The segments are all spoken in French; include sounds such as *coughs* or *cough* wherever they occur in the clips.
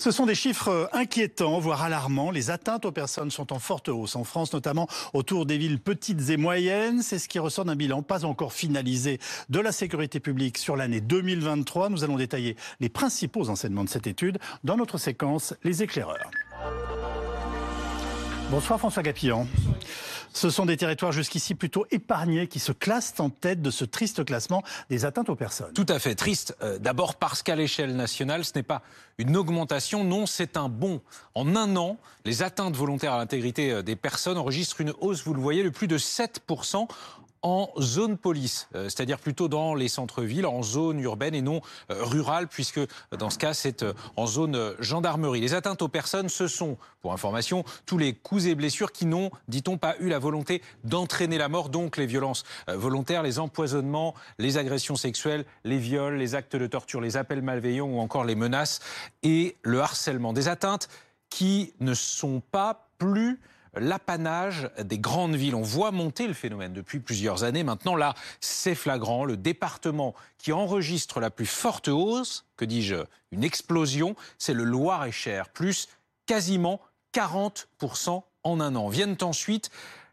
Ce sont des chiffres inquiétants, voire alarmants. Les atteintes aux personnes sont en forte hausse en France, notamment autour des villes petites et moyennes. C'est ce qui ressort d'un bilan pas encore finalisé de la sécurité publique sur l'année 2023. Nous allons détailler les principaux enseignements de cette étude dans notre séquence Les éclaireurs. Bonsoir François Gapillon. Ce sont des territoires jusqu'ici plutôt épargnés qui se classent en tête de ce triste classement des atteintes aux personnes. Tout à fait triste. Euh, d'abord parce qu'à l'échelle nationale, ce n'est pas une augmentation, non, c'est un bond. En un an, les atteintes volontaires à l'intégrité euh, des personnes enregistrent une hausse, vous le voyez, de plus de 7% en zone police, euh, c'est-à-dire plutôt dans les centres-villes, en zone urbaine et non euh, rurale, puisque euh, dans ce cas, c'est en zone gendarmerie. Les atteintes aux personnes, ce sont, pour information, tous les coups et blessures qui n'ont, dit-on, pas eu la volonté d'entraîner la mort, donc les violences volontaires, les empoisonnements, les agressions sexuelles, les viols, les actes de torture, les appels malveillants ou encore les menaces et le harcèlement. Des atteintes qui ne sont pas plus l'apanage des grandes villes. On voit monter le phénomène depuis plusieurs années. Maintenant, là, c'est flagrant. Le département qui enregistre la plus forte hausse, que dis-je, une explosion, c'est le Loir-et-Cher, plus quasiment 40% en un an. Viennent ensuite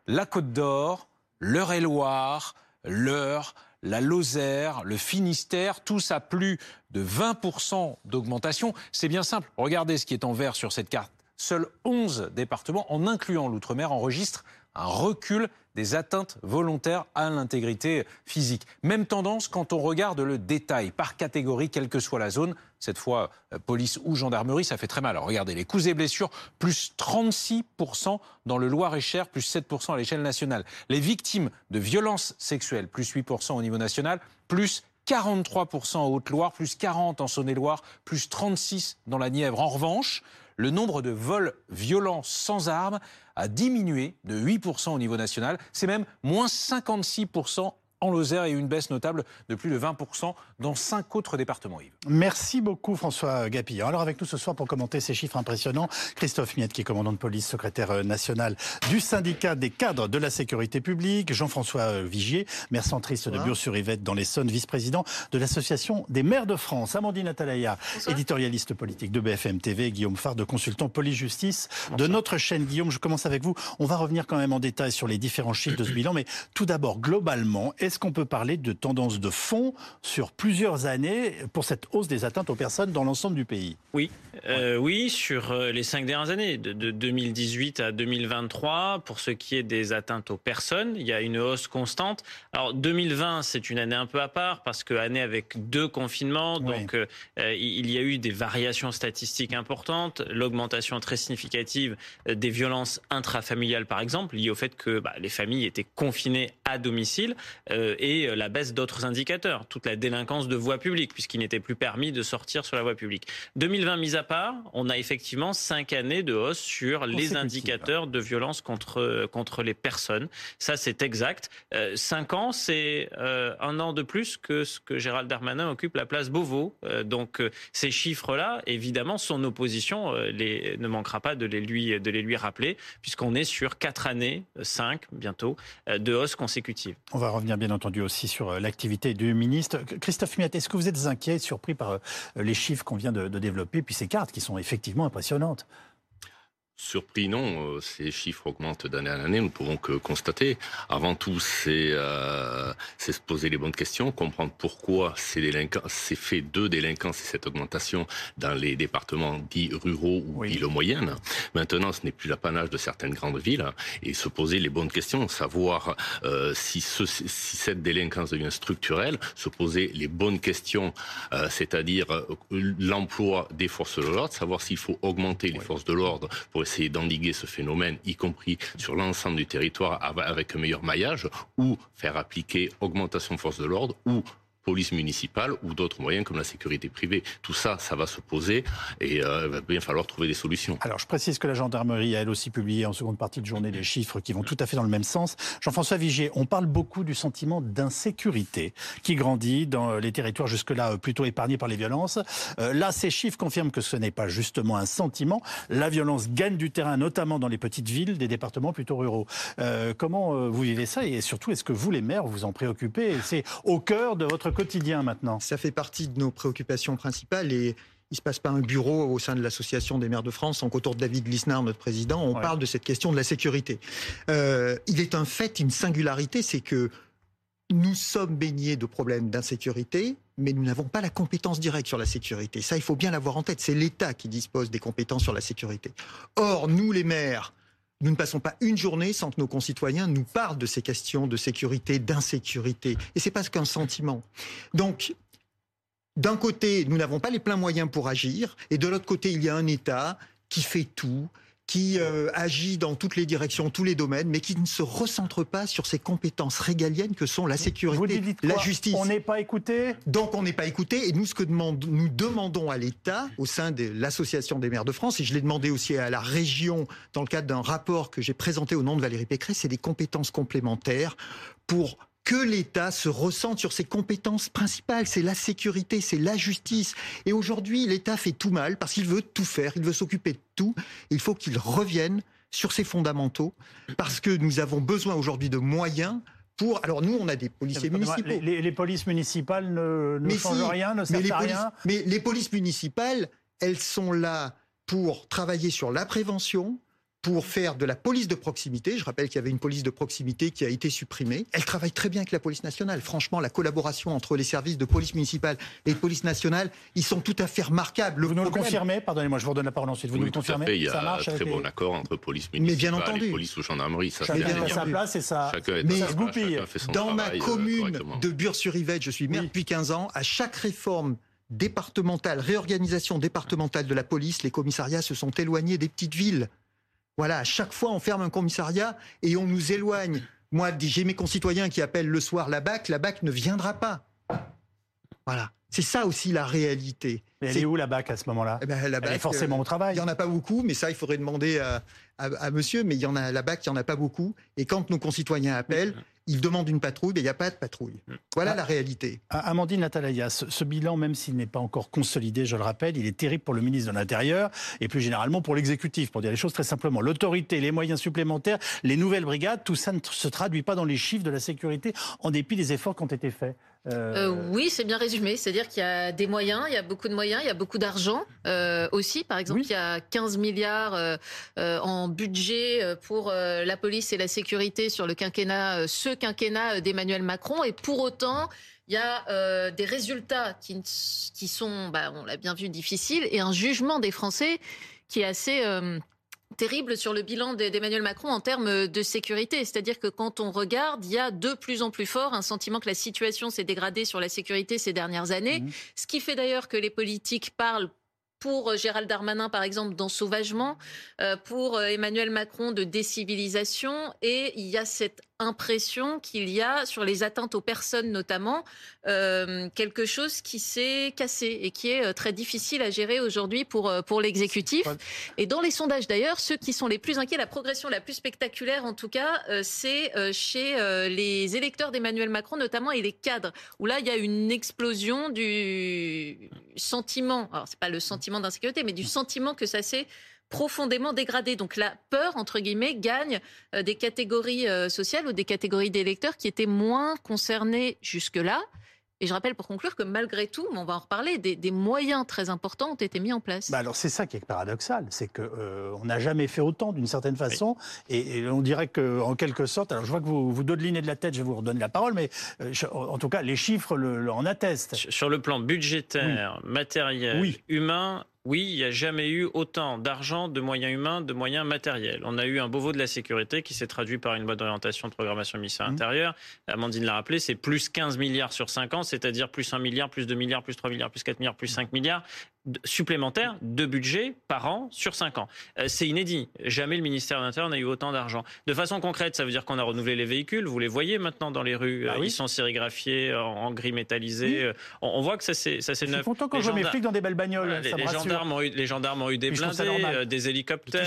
la Côte d'Or, l'Eure-et-Loire, l'Eure, la Lozère, le Finistère, tout ça plus de 20% d'augmentation. C'est bien simple. Regardez ce qui est en vert sur cette carte seuls 11 départements, en incluant l'outre-mer, enregistrent un recul des atteintes volontaires à l'intégrité physique. Même tendance quand on regarde le détail par catégorie, quelle que soit la zone. Cette fois, euh, police ou gendarmerie, ça fait très mal. Alors regardez, les coups et blessures, plus 36% dans le Loir-et-Cher, plus 7% à l'échelle nationale. Les victimes de violences sexuelles, plus 8% au niveau national, plus 43% en Haute-Loire, plus 40 en Saône-et-Loire, plus 36 dans la Nièvre. En revanche, le nombre de vols violents sans armes a diminué de 8% au niveau national. C'est même moins 56% en Lozère et une baisse notable de plus de 20% dans cinq autres départements, Yves. Merci beaucoup François Gapillon. Alors avec nous ce soir pour commenter ces chiffres impressionnants, Christophe Miette qui est commandant de police, secrétaire euh, national du syndicat des cadres de la sécurité publique, Jean-François euh, Vigier, maire centriste de Bure-sur-Yvette dans l'Essonne, vice-président de l'association des maires de France, Amandine Atalaya, éditorialiste politique de BFM TV, Guillaume Fard, de consultant police-justice de notre chaîne. Guillaume, je commence avec vous. On va revenir quand même en détail sur les différents chiffres de ce bilan, mais tout d'abord, globalement, est-ce qu'on peut parler de tendance de fond sur plusieurs années pour cette hausse des atteintes aux personnes dans l'ensemble du pays? Oui, euh, oui, sur euh, les cinq dernières années, de, 2018 à 2023, pour ce qui est des atteintes aux personnes, il y a une hausse constante. Alors 2020, c'est une année un peu à part parce que année avec deux confinements, donc euh, il y a eu des variations statistiques importantes, l'augmentation très significative des violences intrafamiliales par exemple, liées au fait que bah, les familles étaient confinées à domicile et euh, la baisse d'autres indicateurs, toute la délinquance de voie publique, puisqu'il n'était plus permis de sortir sur la voie publique. 2020 mis à part, on a effectivement cinq années de hausse sur les indicateurs de violence contre, contre les personnes. Ça, c'est exact. Euh, cinq ans, c'est euh, un an de plus que ce que Gérald Darmanin occupe la place Beauvau. donc, ces chiffres-là, évidemment, son opposition les, ne manquera pas de les lui, de les lui rappeler, puisqu'on est sur quatre années, cinq bientôt, de hausse consécutive. On va revenir bien entendu aussi sur euh, l'activité du ministre. Christophe Miat, est-ce que vous êtes inquiet, surpris par euh, les chiffres qu'on vient de, de développer, puis ces cartes qui sont effectivement impressionnantes? Surpris, non. Euh, ces chiffres augmentent d'année en année, nous ne pouvons que constater. Avant tout, c'est euh, se poser les bonnes questions, comprendre pourquoi ces, délinquants, ces faits de délinquance et cette augmentation dans les départements dits ruraux ou oui. villes moyennes. Maintenant, ce n'est plus l'apanage de certaines grandes villes et se poser les bonnes questions, savoir euh, si, ce, si cette délinquance devient structurelle, se poser les bonnes questions, euh, c'est-à-dire euh, l'emploi des forces de l'ordre, savoir s'il faut augmenter les oui. forces de l'ordre pour essayer d'endiguer ce phénomène, y compris sur l'ensemble du territoire avec un meilleur maillage, ou faire appliquer augmentation de force de l'ordre, ou police municipale ou d'autres moyens comme la sécurité privée. Tout ça, ça va se poser et euh, il va bien falloir trouver des solutions. Alors, je précise que la gendarmerie a elle aussi publié en seconde partie de journée des chiffres qui vont tout à fait dans le même sens. Jean-François Vigier, on parle beaucoup du sentiment d'insécurité qui grandit dans les territoires jusque-là plutôt épargnés par les violences. Euh, là, ces chiffres confirment que ce n'est pas justement un sentiment. La violence gagne du terrain, notamment dans les petites villes, des départements plutôt ruraux. Euh, comment euh, vous vivez ça et surtout, est-ce que vous, les maires, vous en préoccupez? C'est au cœur de votre quotidien maintenant Ça fait partie de nos préoccupations principales et il se passe pas un bureau au sein de l'association des maires de France sans qu'autour de David Lisnard, notre président, on parle de cette question de la sécurité. Euh, il est un fait, une singularité, c'est que nous sommes baignés de problèmes d'insécurité, mais nous n'avons pas la compétence directe sur la sécurité. Ça, il faut bien l'avoir en tête. C'est l'État qui dispose des compétences sur la sécurité. Or, nous, les maires, nous ne passons pas une journée sans que nos concitoyens nous parlent de ces questions de sécurité, d'insécurité. Et c'est pas qu'un sentiment. Donc, d'un côté, nous n'avons pas les pleins moyens pour agir, et de l'autre côté, il y a un État qui fait tout, qui euh, agit dans toutes les directions, tous les domaines, mais qui ne se recentre pas sur ses compétences régaliennes que sont la sécurité, la justice. On n'est pas écouté Donc on n'est pas écouté, et nous, ce que demande, nous demandons à l'État, au sein de l'Association des maires de France, et je l'ai demandé aussi à la région dans le cadre d'un rapport que j'ai présenté au nom de Valérie Pécresse, c'est des compétences complémentaires pour que l'État se ressente sur ses compétences principales. C'est la sécurité, c'est la justice. Et aujourd'hui, l'État fait tout mal parce qu'il veut tout faire, il veut s'occuper de tout. Il faut qu'il revienne sur ses fondamentaux parce que nous avons besoin aujourd'hui de moyens pour. Alors nous, on a des policiers municipaux. Les, polices municipales ne, changent rien, ne servent à rien. Mais les polices municipales, elles sont là pour travailler sur la prévention, pour faire de la police de proximité. Je rappelle qu'il y avait une police de proximité qui a été supprimée. Elle travaille très bien avec la police nationale. Franchement, la collaboration entre les services de police municipale et de police nationale, ils sont tout à fait remarquables. vous nous le confirmez Pardonnez-moi, je vous redonne la parole ensuite. Vous nous le confirmez Il y a un très bon accord entre police municipale Mais bien entendu. et police ou gendarmerie. Ça, chacun a sa place et ça, chacun mais ça se goupille. Dans ma euh, commune de Bure-sur-Yvette, je suis maire depuis 15 ans, à chaque réforme départementale, réorganisation départementale de la police, les commissariats se sont éloignés des petites villes. Voilà, à chaque fois, on ferme un commissariat et on nous éloigne. Moi, j'ai mes concitoyens qui appellent le soir la BAC, la BAC ne viendra pas. Voilà. C'est ça aussi la réalité. Mais elle est, où la BAC à ce moment-là? Eh ben, Elle est forcément au travail. Il n'y en a pas beaucoup, mais ça, il faudrait demander à, monsieur. Mais il y en a la BAC, il n'y en a pas beaucoup. Et quand nos concitoyens appellent, ils demandent une patrouille, mais il n'y a pas de patrouille. Voilà ah. la réalité. Amandine Natalaya, ce, bilan, même s'il n'est pas encore consolidé, je le rappelle, il est terrible pour le ministre de l'Intérieur et plus généralement pour l'exécutif, pour dire les choses très simplement. L'autorité, les moyens supplémentaires, les nouvelles brigades, tout ça ne se traduit pas dans les chiffres de la sécurité en dépit des efforts qui ont été faits. Euh, euh, oui, c'est bien résumé. C'est-à-dire qu'il y a des moyens, il y a beaucoup de moyens, il y a beaucoup d'argent euh, aussi. Par exemple, il y a 15 milliards en budget pour la police et la sécurité sur le quinquennat, ce quinquennat d'Emmanuel Macron. Et pour autant, il y a des résultats qui, qui sont, bah, on l'a bien vu, difficiles et un jugement des Français qui est assez terrible sur le bilan d'Emmanuel Macron en termes de sécurité. C'est-à-dire que quand on regarde, il y a de plus en plus fort un sentiment que la situation s'est dégradée sur la sécurité ces dernières années. Mmh. Ce qui fait d'ailleurs que les politiques parlent pour euh, Gérald Darmanin, par exemple, d'ensauvagement, euh, pour euh, Emmanuel Macron de décivilisation, et il y a cette impression qu'il y a sur les atteintes aux personnes notamment euh, quelque chose qui s'est cassé et qui est euh, très difficile à gérer aujourd'hui pour euh, pour l'exécutif. Et dans les sondages d'ailleurs, ceux qui sont les plus inquiets, la progression la plus spectaculaire en tout cas, c'est chez les électeurs d'Emmanuel Macron notamment et les cadres où là il y a une explosion du sentiment. Alors c'est pas le sentiment d'insécurité, mais du sentiment que ça s'est profondément dégradé. Donc la peur, entre guillemets, gagne euh, des catégories euh, sociales ou des catégories d'électeurs qui étaient moins concernés jusque-là. Et je rappelle pour conclure que malgré tout, on va en reparler, des, moyens très importants ont été mis en place. Bah alors c'est ça qui est paradoxal, c'est qu'on euh, n'a jamais fait autant d'une certaine façon, et, on dirait qu'en quelque sorte, alors je vois que vous vous dodelinez de la tête, je vous redonne la parole, mais en tout cas les chiffres le, en attestent. Sur le plan budgétaire, matériel, humain, oui, il n'y a jamais eu autant d'argent, de moyens humains, de moyens matériels. On a eu un Beauvau de la sécurité qui s'est traduit par une bonne orientation de programmation ministère mmh. intérieur. Amandine l'a rappelé, c'est plus 15 milliards sur 5 ans, c'est-à-dire plus 1 milliard, plus 2 milliards, plus 3 milliards, plus 4 milliards, plus 5 milliards supplémentaires de budget par an sur 5 ans. Euh, c'est inédit. Jamais le ministère de l'Intérieur n'a eu autant d'argent. De façon concrète, ça veut dire qu'on a renouvelé les véhicules. Vous les voyez maintenant dans les rues. Bah Ils sont sérigraphiés en, gris métallisé. Euh, on, voit que ça c'est ça c'est neuf. content quand je mets dans des belles bagnoles. les, gendarmes ont eu, les gendarmes ont eu des blindés, euh, des hélicoptères.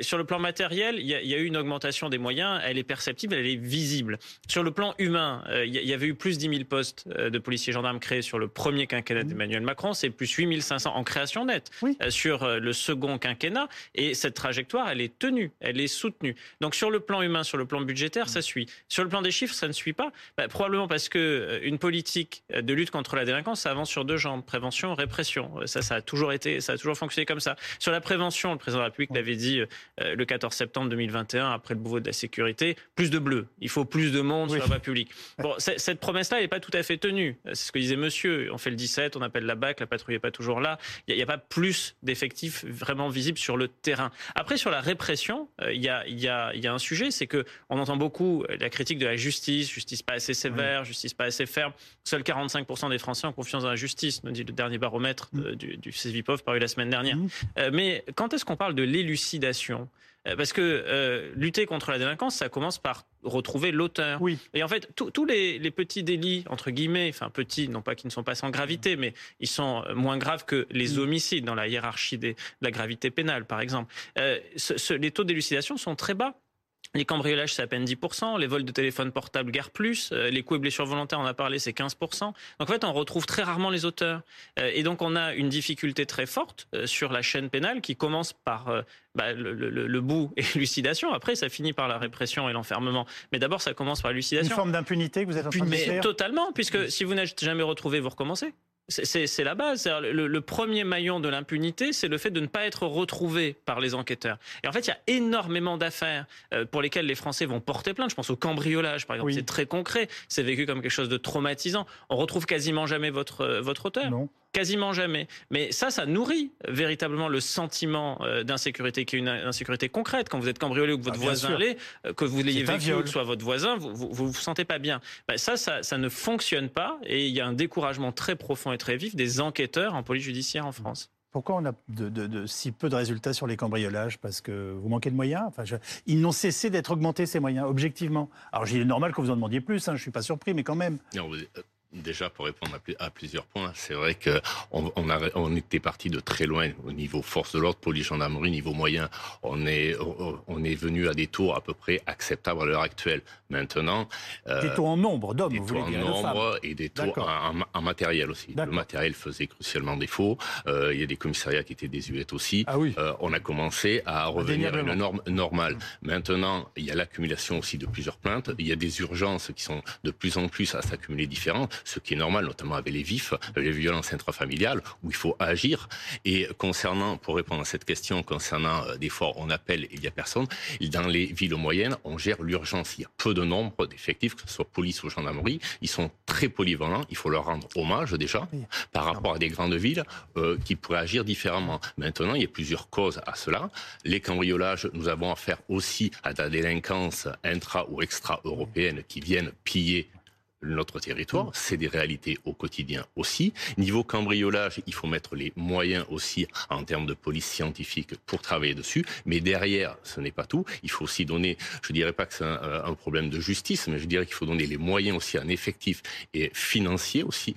sur le plan matériel, il y, a, eu une augmentation des moyens. Elle est perceptible, elle est visible. Sur le plan humain, il y avait eu plus de 10 000 postes de policiers gendarmes créés sur le premier quinquennat mmh. d'Emmanuel Macron. C'est plus 8500 en création nette sur le second quinquennat. Et cette trajectoire, elle est tenue, elle est soutenue. Donc sur le plan humain, sur le plan budgétaire, ça suit. Sur le plan des chiffres, ça ne suit pas. Bah, probablement parce que une politique de lutte contre la délinquance, ça avance sur deux jambes prévention, répression. Ça, ça a toujours été, ça a toujours fonctionné comme ça. Sur la prévention, le président de la République l'avait dit le 14 septembre 2021, après le Beauvau de la sécurité, plus de bleus. Il faut plus de monde sur la voie publique. Bon, cette promesse-là n'est pas tout à fait tenue. C'est ce que disait monsieur. On fait le 17, on appelle la BAC, la patrouille n'est pas toujours là. Il n'y a, pas plus d'effectifs vraiment visibles sur le terrain. Après, sur la répression, euh, il y, a, y, a, y, a, un sujet, c'est que on entend beaucoup la critique de la justice, justice pas assez sévère, justice pas assez ferme. Seuls 45% des Français ont confiance dans la justice, nous dit le dernier baromètre mm. du, du CEVIPOF paru la semaine dernière. Mm. Euh, mais quand est-ce qu'on parle de l'élucidation? euh, parce que euh, lutter contre la délinquance, ça commence par retrouver l'auteur. Oui. Et en fait, tous les, les, petits délits, entre guillemets, enfin petits, non pas qu'ils ne sont pas sans gravité, mais ils sont euh, moins graves que les homicides dans la hiérarchie des, de la gravité pénale, par exemple. Euh, ce, ce, les taux d'élucidation sont très bas. Les cambriolages, c'est à peine 10%. Les vols de téléphone portable, guère plus. Euh, les coups et blessures volontaires, on a parlé, c'est 15%. Donc en fait, on retrouve très rarement les auteurs. Euh, et donc on a une difficulté très forte euh, sur la chaîne pénale qui commence par bah, le, le, le, bout et *laughs* l'élucidation. Après, ça finit par la répression et l'enfermement. Mais d'abord, ça commence par l'élucidation. Une forme d'impunité que vous êtes en train de Mais totalement, puisque si vous n'êtes jamais retrouvé, vous recommencez. C'est la base. Le, le, premier maillon de l'impunité, c'est le fait de ne pas être retrouvé par les enquêteurs. Et en fait, il y a énormément d'affaires euh, pour lesquelles les Français vont porter plainte. Je pense au cambriolage, par exemple. C'est très concret. C'est vécu comme quelque chose de traumatisant. On retrouve quasiment jamais votre, euh, votre auteur. Non. Quasiment jamais. Mais ça, ça nourrit véritablement le sentiment euh, d'insécurité, qui est une insécurité concrète. Quand vous êtes cambriolé ou que votre ah, voisin l'est, euh, que vous l'ayez vécu ou que soit votre voisin, vous vous, vous, vous sentez pas bien. Ben, ça, ça, ça ne fonctionne pas et il y a un découragement très profond et très vif des enquêteurs en police judiciaire en France. Pourquoi on a de, de, de, si peu de résultats sur les cambriolages? Parce que vous manquez de moyens? Enfin, je... Ils n'ont cessé d'être augmentés, ces moyens, objectivement. Alors, il est normal que vous en demandiez plus, hein, je ne suis pas surpris, mais quand même. Non, Déjà, pour répondre à, plusieurs points, c'est vrai qu'on on, on était parti de très loin au niveau force de l'ordre, police, gendarmerie, niveau moyen. On est, on est venu à des taux à peu près acceptables à l'heure actuelle. Maintenant, euh, des taux en nombre d'hommes, vous voulez dire, en nombre et des taux en, en, matériel aussi. Le matériel faisait crucialement défaut. Euh, il y a des commissariats qui étaient désuets aussi. Ah oui. euh, on a commencé à revenir à une norme normale. Mmh. Maintenant, il y a l'accumulation aussi de plusieurs plaintes. Il y a des urgences qui sont de plus en plus à s'accumuler différentes ce qui est normal, notamment avec les vifs, les violences intrafamiliales, où il faut agir. Et concernant, pour répondre à cette question, concernant euh, des fois on appelle et il n'y a personne, dans les villes moyennes, on gère l'urgence. Il y a peu de nombre d'effectifs, que ce soit police ou gendarmerie. Ils sont très polyvalents. Il faut leur rendre hommage déjà par rapport à des grandes villes euh, qui pourraient agir différemment. Maintenant, il y a plusieurs causes à cela. Les cambriolages, nous avons affaire aussi à la délinquance intra ou extra-européenne qui viennent piller notre territoire. C'est des réalités au quotidien aussi. Niveau cambriolage, il faut mettre les moyens aussi en termes de police scientifique pour travailler dessus. Mais derrière, ce n'est pas tout. Il faut aussi donner, je dirais pas que c'est un, euh, un, problème de justice, mais je dirais qu'il faut donner les moyens aussi en effectif et financier aussi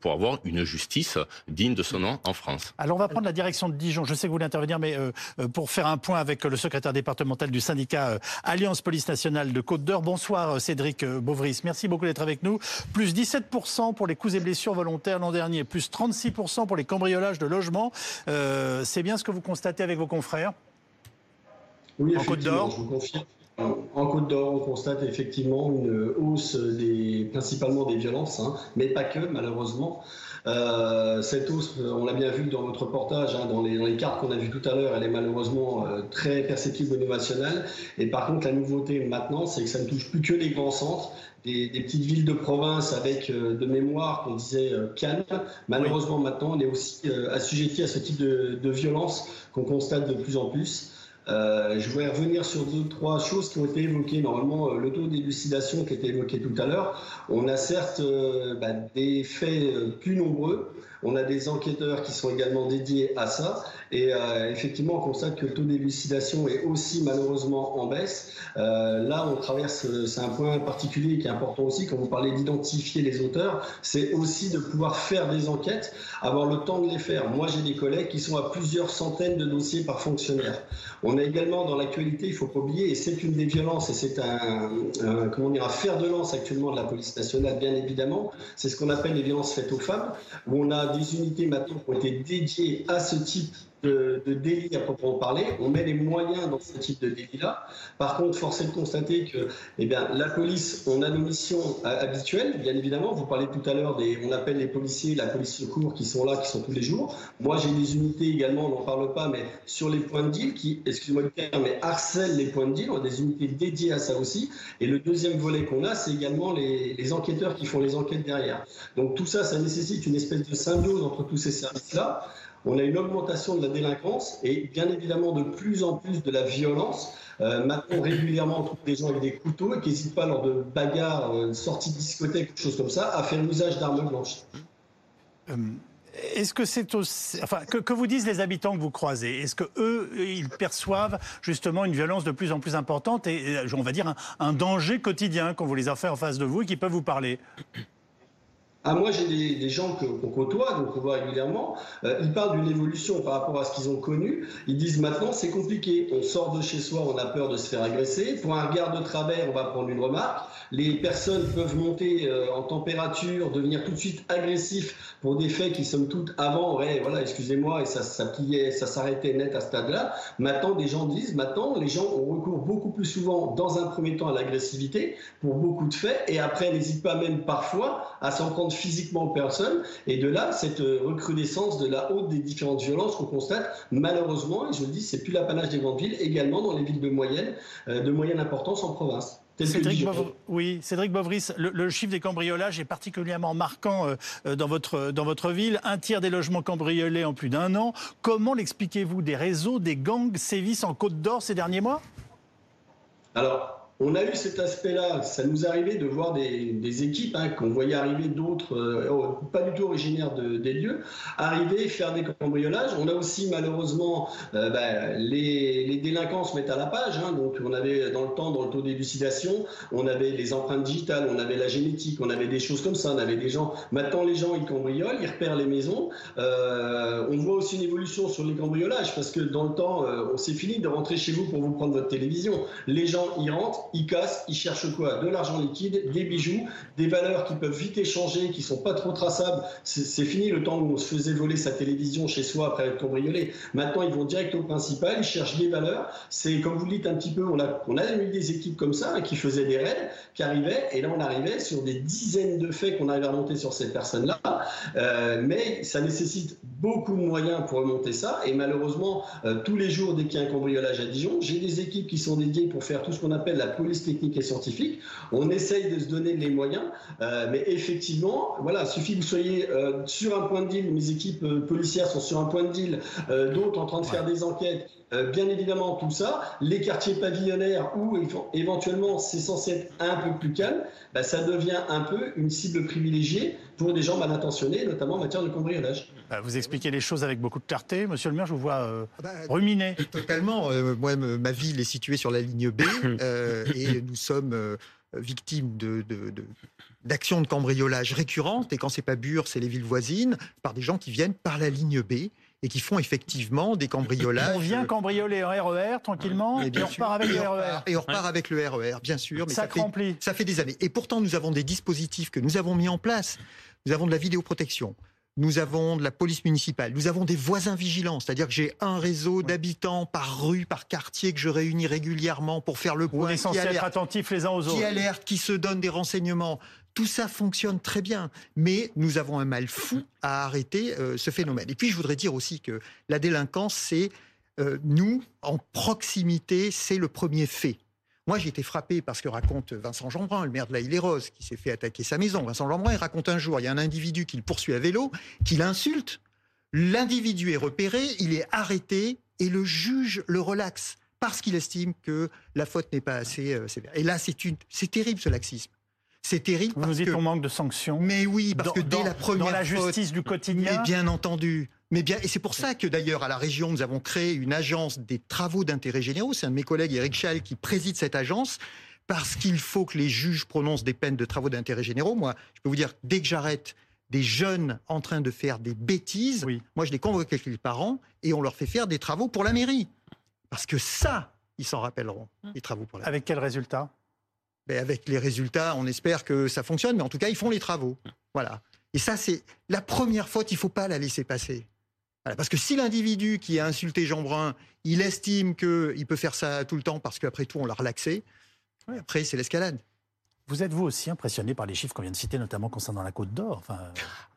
pour avoir une justice digne de son nom en France. Alors on va prendre la direction de Dijon. Je sais que vous voulez intervenir, mais euh, euh pour faire un point avec le secrétaire départemental du syndicat Alliance Police Nationale de Côte d'Or. Bonsoir Cédric Beauvris. Merci beaucoup d'être avec nous nous. Plus 17% pour les coups et blessures volontaires l'an dernier, plus 36% pour les cambriolages de logements. Euh, c'est bien ce que vous constatez avec vos confrères? Oui, en Côte d'Or? je vous confirme. En Côte d'Or, on constate effectivement une hausse des, principalement des violences, hein, mais pas que, malheureusement. Euh, cette hausse, on l'a bien vu dans notre reportage, hein, dans, les, dans, les, cartes qu'on a vues tout à l'heure, elle est malheureusement euh, très perceptible au niveau national. Et par contre, la nouveauté maintenant, c'est que ça ne touche plus que les grands centres, des, des, petites villes de province avec euh, de mémoire qu'on disait euh, calme. Malheureusement, oui. maintenant, on est aussi euh, assujetti à ce type de, de violence qu'on constate de plus en plus. Euh, je voudrais revenir sur deux, trois choses qui ont été évoquées. Normalement, le taux d'élucidation qui a été évoqué tout à l'heure, on a certes euh, bah, des faits plus nombreux, on a des enquêteurs qui sont également dédiés à ça. Et euh, effectivement, on constate que le taux d'élucidation est aussi malheureusement en baisse. Euh, là, on traverse, c'est un point particulier qui est important aussi, quand vous parlez d'identifier les auteurs, c'est aussi de pouvoir faire des enquêtes, avoir le temps de les faire. Moi, j'ai des collègues qui sont à plusieurs centaines de dossiers par fonctionnaire. On a également dans l'actualité, il faut pas oublier, et c'est une des violences, et c'est un, comment dire, un fer de lance actuellement de la police nationale, bien évidemment, c'est ce qu'on appelle les violences faites aux femmes, où on a des unités maintenant qui ont été dédiées à ce type de, de, délit à proprement parler. On met les moyens dans ce type de délit-là. Par contre, force est de constater que eh bien, la police, on a nos missions habituelles, bien évidemment. Vous parlez tout à l'heure des, on appelle les policiers, la police secours qui sont là, qui sont tous les jours. Moi, j'ai des unités également, on n'en parle pas, mais sur les points de deal qui, excusez-moi le terme, mais harcèlent les points de deal. On a des unités dédiées à ça aussi. Et le deuxième volet qu'on a, c'est également les, les enquêteurs qui font les enquêtes derrière. Donc tout ça, ça nécessite une espèce de symbiose entre tous ces services-là on a une augmentation de la délinquance et bien évidemment de plus en plus de la violence. Euh, maintenant, régulièrement, on trouve des gens avec des couteaux et qui n'hésitent pas lors de bagarres, euh, sorties de discothèque, quelque chose comme ça, à faire usage d'armes blanches. Euh, est-ce que c'est aussi, enfin, que, vous disent les habitants que vous croisez? Est-ce que eux, ils perçoivent justement une violence de plus en plus importante et, on va dire, un, danger quotidien quand vous les avez en face de vous et qui peuvent vous parler? Ah, moi, j'ai des, gens qu'on côtoie, donc on voit régulièrement. Euh, ils parlent d'une évolution par rapport à ce qu'ils ont connu. Ils disent maintenant, c'est compliqué. On sort de chez soi, on a peur de se faire agresser. Pour un regard de travers, on va prendre une remarque. Les personnes peuvent monter euh, en température, devenir tout de suite agressifs pour des faits qui, somme toute, avant, ouais, voilà, excusez-moi, et ça, ça ça s'arrêtait net à ce stade-là. Maintenant, des gens disent, maintenant, les gens ont recours beaucoup plus souvent, dans un premier temps, à l'agressivité pour beaucoup de faits, et après, n'hésitent pas même parfois à s'en prendre physiquement aux personnes. Et de là, cette euh, recrudescence de la haute des différentes violences qu'on constate, malheureusement, et je le dis, c'est plus l'apanage des grandes villes, également dans les villes de moyenne, euh, de moyenne importance en province. Cédric, oui, Cédric Bovris, le, chiffre des cambriolages est particulièrement marquant euh, dans, votre, dans votre ville. Un tiers des logements cambriolés en plus d'un an. Comment l'expliquez-vous Des réseaux, des gangs sévissent en Côte d'Or ces derniers mois? Alors, on a eu cet aspect-là. Ça nous arrivait de voir des, équipes hein, qu'on voyait arriver d'autres, euh, oh, pas du tout originaires des lieux, arriver, faire des cambriolages. On a aussi malheureusement euh, ben, les, délinquants se mettent à la page. Hein. donc on avait dans le temps, dans le taux d'élucidation, on avait les empreintes digitales, on avait la génétique, on avait des choses comme ça. On avait des gens. Maintenant les gens ils cambriolent, ils repèrent les maisons. Euh, on voit aussi une évolution sur les cambriolages parce que dans le temps, on s'est fini de rentrer chez vous pour vous prendre votre télévision. Les gens y rentrent ils cassent, ils cherchent quoi? De l'argent liquide, des bijoux, des valeurs qui peuvent vite échanger, qui sont pas trop traçables. C'est fini le temps où on se faisait voler sa télévision chez soi après être cambriolé. Maintenant, ils vont direct au principal, ils cherchent des valeurs. C'est comme vous le dites un petit peu, on a, on a eu des équipes comme ça hein, qui faisaient des raids, qui arrivaient, et là on arrivait sur des dizaines de faits qu'on arrivait à sur ces personnes-là. Euh, mais ça nécessite beaucoup de moyens pour remonter ça, et malheureusement, euh, tous les jours, dès qu'il y a un cambriolage à Dijon, j'ai des équipes qui sont dédiées pour faire tout ce qu'on appelle la police technique et scientifique. On essaye de se donner les moyens, euh, mais effectivement, voilà, suffit que vous soyez euh, sur un point de deal, mes équipes euh, policières sont sur un point de deal, d'autres en train de faire des enquêtes, bien évidemment tout ça, les quartiers pavillonnaires où éventuellement c'est censé être un peu plus calme, bah, ça devient un peu une cible privilégiée pour des gens mal intentionnés, notamment en matière de cambriolage. Bah, vous expliquez les choses avec beaucoup de clarté. Monsieur le maire, je vous vois euh, ah bah, ruminer. Totalement. Euh, moi, ma ville est située sur la ligne B *coughs* euh, et nous sommes victimes de, d'actions de cambriolage récurrentes. Et quand c'est pas Bure, c'est les villes voisines, par des gens qui viennent par la ligne B et qui font effectivement des cambriolages. On vient cambrioler un RER e tranquillement et, on repart avec le RER. Et on repart avec le RER, bien sûr. Mais ça, ça, fait, ça fait des années. Et pourtant, nous avons des dispositifs que nous avons mis en place. Nous avons de la vidéoprotection. Nous avons de la police municipale, nous avons des voisins vigilants, c'est-à-dire que j'ai un réseau d'habitants par rue, par quartier que je réunis régulièrement pour faire le point. Vous êtes être attentifs les uns aux autres. Qui alerte, qui se donne des renseignements. Tout ça fonctionne très bien, mais nous avons un mal fou à arrêter euh, ce phénomène. Et puis je voudrais dire aussi que la délinquance, c'est euh, nous, en proximité, c'est le premier fait. Moi, j'ai été frappé parce que raconte Vincent Jeanbrun, le maire de la Île-et-Rose, qui s'est fait attaquer sa maison. Vincent Jeanbrun, il raconte un jour, il y a un individu qui le poursuit à vélo, qui l'insulte. L'individu est repéré, il est arrêté et le juge le relaxe parce qu'il estime que la faute n'est pas assez euh, sévère. Et là, c'est c'est terrible ce laxisme. C'est terrible. Vous nous dites qu'on manque de sanctions. Mais oui, parce que dès la première dans la justice du quotidien. Mais bien entendu. Mais bien, et c'est pour ça que d'ailleurs à la région nous avons créé une agence des travaux d'intérêt généraux. C'est un de mes collègues, Eric Schall, qui préside cette agence parce qu'il faut que les juges prononcent des peines de travaux d'intérêt généraux. Moi, je peux vous dire, dès que j'arrête des jeunes en train de faire des bêtises, moi je les convoque avec les parents et on leur fait faire des travaux pour la mairie Parce que ça, ils s'en rappelleront, Hum. les travaux pour la Avec quel résultat ben, Avec les résultats, on espère que ça fonctionne, mais en tout cas, ils font les travaux. Voilà. Et ça, c'est la première faute, il ne faut pas la laisser passer. Parce que si l'individu qui a insulté Jean Brun, il estime qu'il peut faire ça tout le temps parce qu'après tout, on l'a relaxé, après, c'est l'escalade. Vous êtes vous aussi impressionné par les chiffres qu'on vient de citer, notamment concernant la Côte d'Or enfin,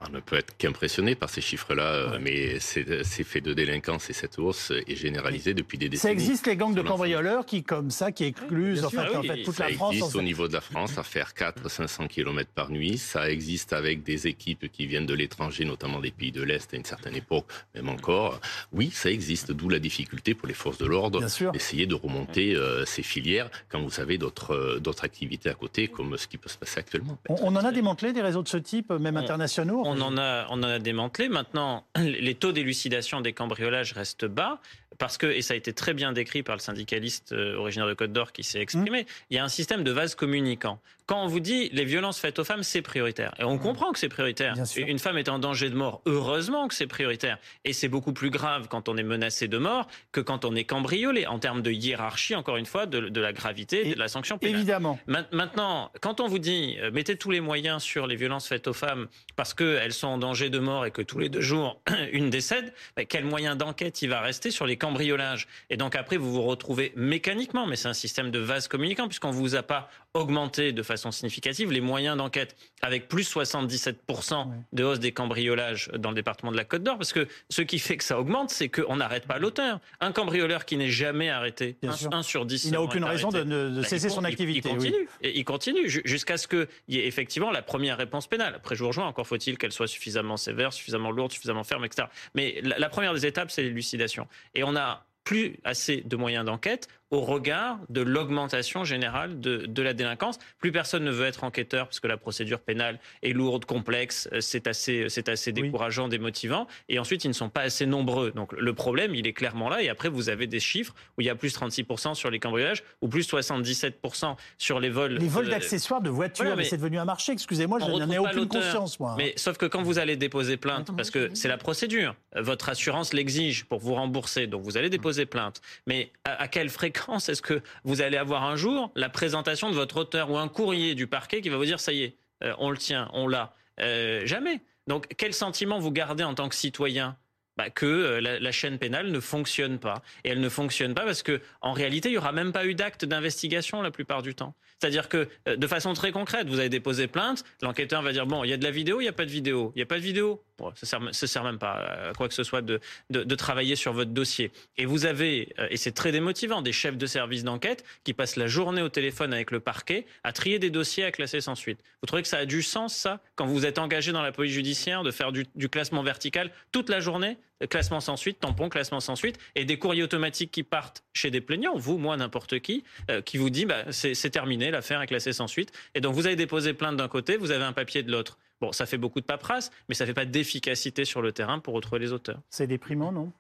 On ne peut être qu'impressionné par ces chiffres-là, euh, Ouais. mais ces, ces faits de délinquance et cette hausse est généralisée depuis des Ça décennies. existe les gangs de cambrioleurs qui, comme ça, qui enfin, en Ah oui, fait toute Ça la France. existe en- au niveau de la France à faire 400-500 km par nuit. Ça existe avec des équipes qui viennent de l'étranger, notamment des pays de l'Est à une certaine époque, même encore. Oui, ça existe, d'où la difficulté pour les forces de l'ordre d'essayer de remonter euh, ces filières quand vous avez d'autres euh, d'autres activités à côté, comme ce qui peut se passer actuellement. On, on en a démantelé des réseaux de ce type, même On- internationaux? On en a, on en a démantelé. Maintenant, les taux d'élucidation des cambriolages restent bas parce que, et ça a été très bien décrit par le syndicaliste euh, originaire de Côte d'Or qui s'est exprimé, il y a un système de vase communicant. Quand on vous dit les violences faites aux femmes, c'est prioritaire. Et on comprend que c'est prioritaire. Bien sûr. Une femme est en danger de mort. Heureusement que c'est prioritaire. Et c'est beaucoup plus grave quand on est menacé de mort que quand on est cambriolé. En termes de hiérarchie, encore une fois, de, de la gravité, Et- de la sanction pénale. Évidemment. Ma- Maintenant, quand on vous dit euh, mettez tous les moyens sur les violences faites aux femmes parce qu'elles sont en danger de mort et que tous les deux jours *clears throat* une décède, ben, quel moyen d'enquête il va rester sur les cambriolages Et donc après, vous vous retrouvez mécaniquement, mais c'est un système de vase communicant puisqu'on vous a pas augmenté de façon significative les moyens d'enquête avec plus 77% de hausse des cambriolages dans le département de la Côte d'Or parce que ce qui fait que ça augmente, c'est qu'on n'arrête pas l'auteur. Un cambrioleur qui n'est jamais arrêté, Bien un, sur 10 Il n'a aucune raison de, arrêté. de- de Bah, cesser il son il- activité. Il, oui. continue. Et il continue ju- jusqu'à ce qu'il y ait effectivement la première réponse pénale. Après, je vous rejoins, encore faut-il qu'elle soit suffisamment sévère, suffisamment lourde, suffisamment ferme, etc. Mais la, la première des étapes, c'est l'élucidation. Et on a plus assez de moyens d'enquête au regard de l'augmentation générale de, de la délinquance. Plus personne ne veut être enquêteur parce que la procédure pénale est lourde, complexe, euh, c'est assez, c'est assez Oui. décourageant, démotivant. Et ensuite, ils ne sont pas assez nombreux. Donc le problème, il est clairement là. Et après, vous avez des chiffres où il y a plus 36% sur les cambriolages ou plus 77% sur les vols. Les vols euh, d'accessoires de voitures, Voilà, mais mais- c'est devenu un marché. Excusez-moi, je n'en ai aucune conscience, moi. Mais sauf que quand vous allez déposer plainte, Attends, parce que c'est la procédure, euh, votre assurance l'exige pour vous rembourser, donc vous allez déposer plainte. Mais à, à quelle fréquence est-ce que vous allez avoir un jour la présentation de votre auteur ou un courrier du parquet qui va vous dire ça y est, euh, on le tient, on l'a Euh, Jamais. Donc quel sentiment vous gardez en tant que citoyen bah, que euh, la, chaîne pénale ne fonctionne pas? Et elle ne fonctionne pas parce que, en réalité, il n'y aura même pas eu d'acte d'investigation la plupart du temps. C'est-à-dire que, de façon très concrète, vous avez déposé plainte, l'enquêteur va dire bon, il y a de la vidéo, il n'y a pas de vidéo, il n'y a pas de vidéo. Ça ça sert même pas à quoi que ce soit de, travailler sur votre dossier. Et vous avez, euh, et c'est très démotivant, des chefs de service d'enquête qui passent la journée au téléphone avec le parquet à trier des dossiers à classer sans suite. Vous trouvez que ça a du sens, ça, quand vous êtes engagé dans la police judiciaire, de faire du, classement vertical toute la journée classement sans suite, tampon, classement sans suite, et des courriers automatiques qui partent chez des plaignants, vous, moi, n'importe qui, euh, qui vous dit bah, c'est c'est terminé, l'affaire est classée sans suite. Et donc vous avez déposé plainte d'un côté, vous avez un papier de l'autre. Bon, ça fait beaucoup de paperasse, mais ça fait pas d'efficacité sur le terrain pour retrouver les auteurs. C'est déprimant, non?